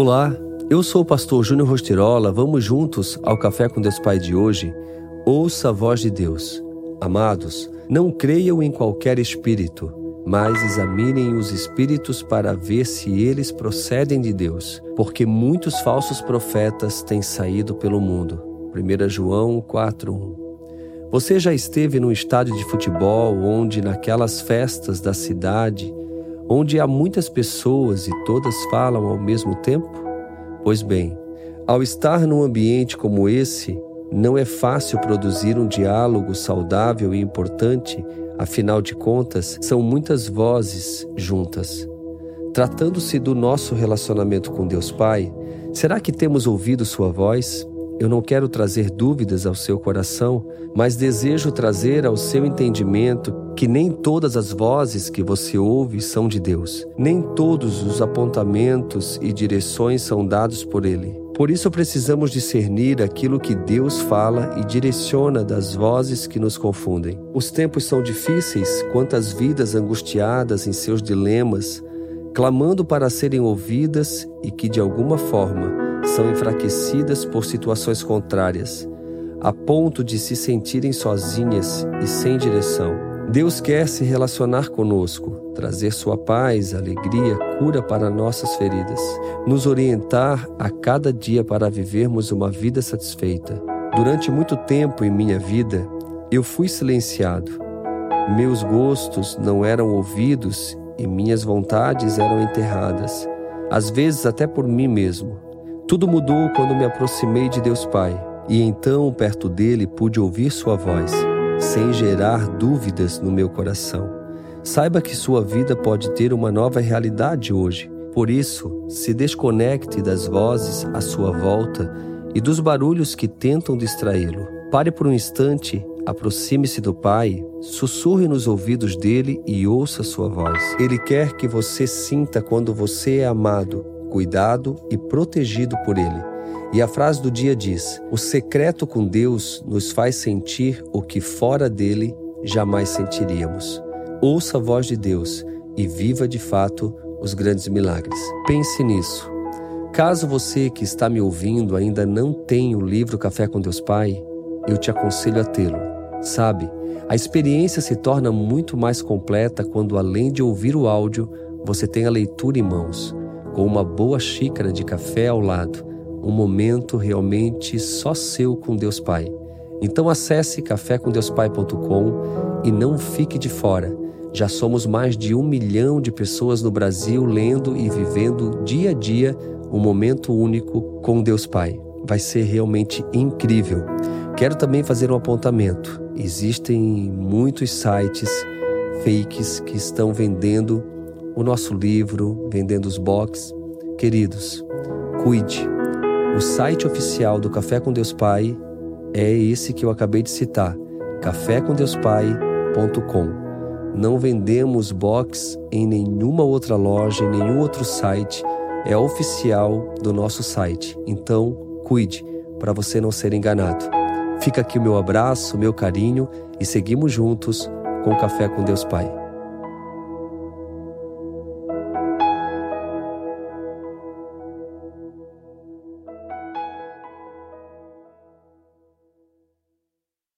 Olá, eu sou o pastor Júnior Rostirola. Vamos juntos ao Café com Deus Pai de hoje. Ouça a voz de Deus. Amados, não creiam em qualquer espírito, mas examinem os espíritos para ver se eles procedem de Deus, porque muitos falsos profetas têm saído pelo mundo. 1 João 4:1. Você já esteve num estádio de futebol onde naquelas festas da cidade onde há muitas pessoas e todas falam ao mesmo tempo? Pois bem, ao estar num ambiente como esse, não é fácil produzir um diálogo saudável e importante, afinal de contas, são muitas vozes juntas. Tratando-se do nosso relacionamento com Deus Pai, será que temos ouvido Sua voz? Eu não quero trazer dúvidas ao seu coração, mas desejo trazer ao seu entendimento que nem todas as vozes que você ouve são de Deus, nem todos os apontamentos e direções são dados por Ele. Por isso precisamos discernir aquilo que Deus fala e direciona das vozes que nos confundem. Os tempos são difíceis, quantas vidas angustiadas em seus dilemas, clamando para serem ouvidas e que de alguma forma são enfraquecidas por situações contrárias, a ponto de se sentirem sozinhas e sem direção. Deus quer se relacionar conosco, trazer sua paz, alegria, cura para nossas feridas, nos orientar a cada dia para vivermos uma vida satisfeita. Durante muito tempo em minha vida, eu fui silenciado. Meus gostos não eram ouvidos e minhas vontades eram enterradas, às vezes até por mim mesmo. Tudo mudou quando me aproximei de Deus Pai, e então, perto dele, pude ouvir sua voz, sem gerar dúvidas no meu coração. Saiba que sua vida pode ter uma nova realidade hoje. Por isso, se desconecte das vozes à sua volta e dos barulhos que tentam distraí-lo. Pare por um instante, aproxime-se do Pai, sussurre nos ouvidos dele e ouça sua voz. Ele quer que você sinta quando você é amado cuidado e protegido por Ele. E a frase do dia diz: O secreto com Deus nos faz sentir o que fora dele jamais sentiríamos. Ouça a voz de Deus e viva de fato os grandes milagres. Pense nisso. Caso você que está me ouvindo ainda não tenha o livro Café com Deus Pai, eu te aconselho a tê-lo. Sabe, a experiência se torna muito mais completa quando, além de ouvir o áudio, você tem a leitura em mãos com uma boa xícara de café ao lado, um momento realmente só seu com Deus Pai. Então acesse cafécomdeuspai.com e não fique de fora. Já somos mais de um milhão de pessoas no Brasil lendo e vivendo dia a dia um momento único com Deus Pai. Vai ser realmente incrível. Quero também fazer um apontamento. Existem muitos sites fakes que estão vendendo o nosso livro, vendendo os box. Queridos, cuide. O site oficial do Café com Deus Pai é esse que eu acabei de citar, cafécomdeuspai.com. Não vendemos box em nenhuma outra loja, em nenhum outro site. É oficial do nosso site. Então, cuide para você não ser enganado. Fica aqui o meu abraço, meu carinho e seguimos juntos com o Café com Deus Pai.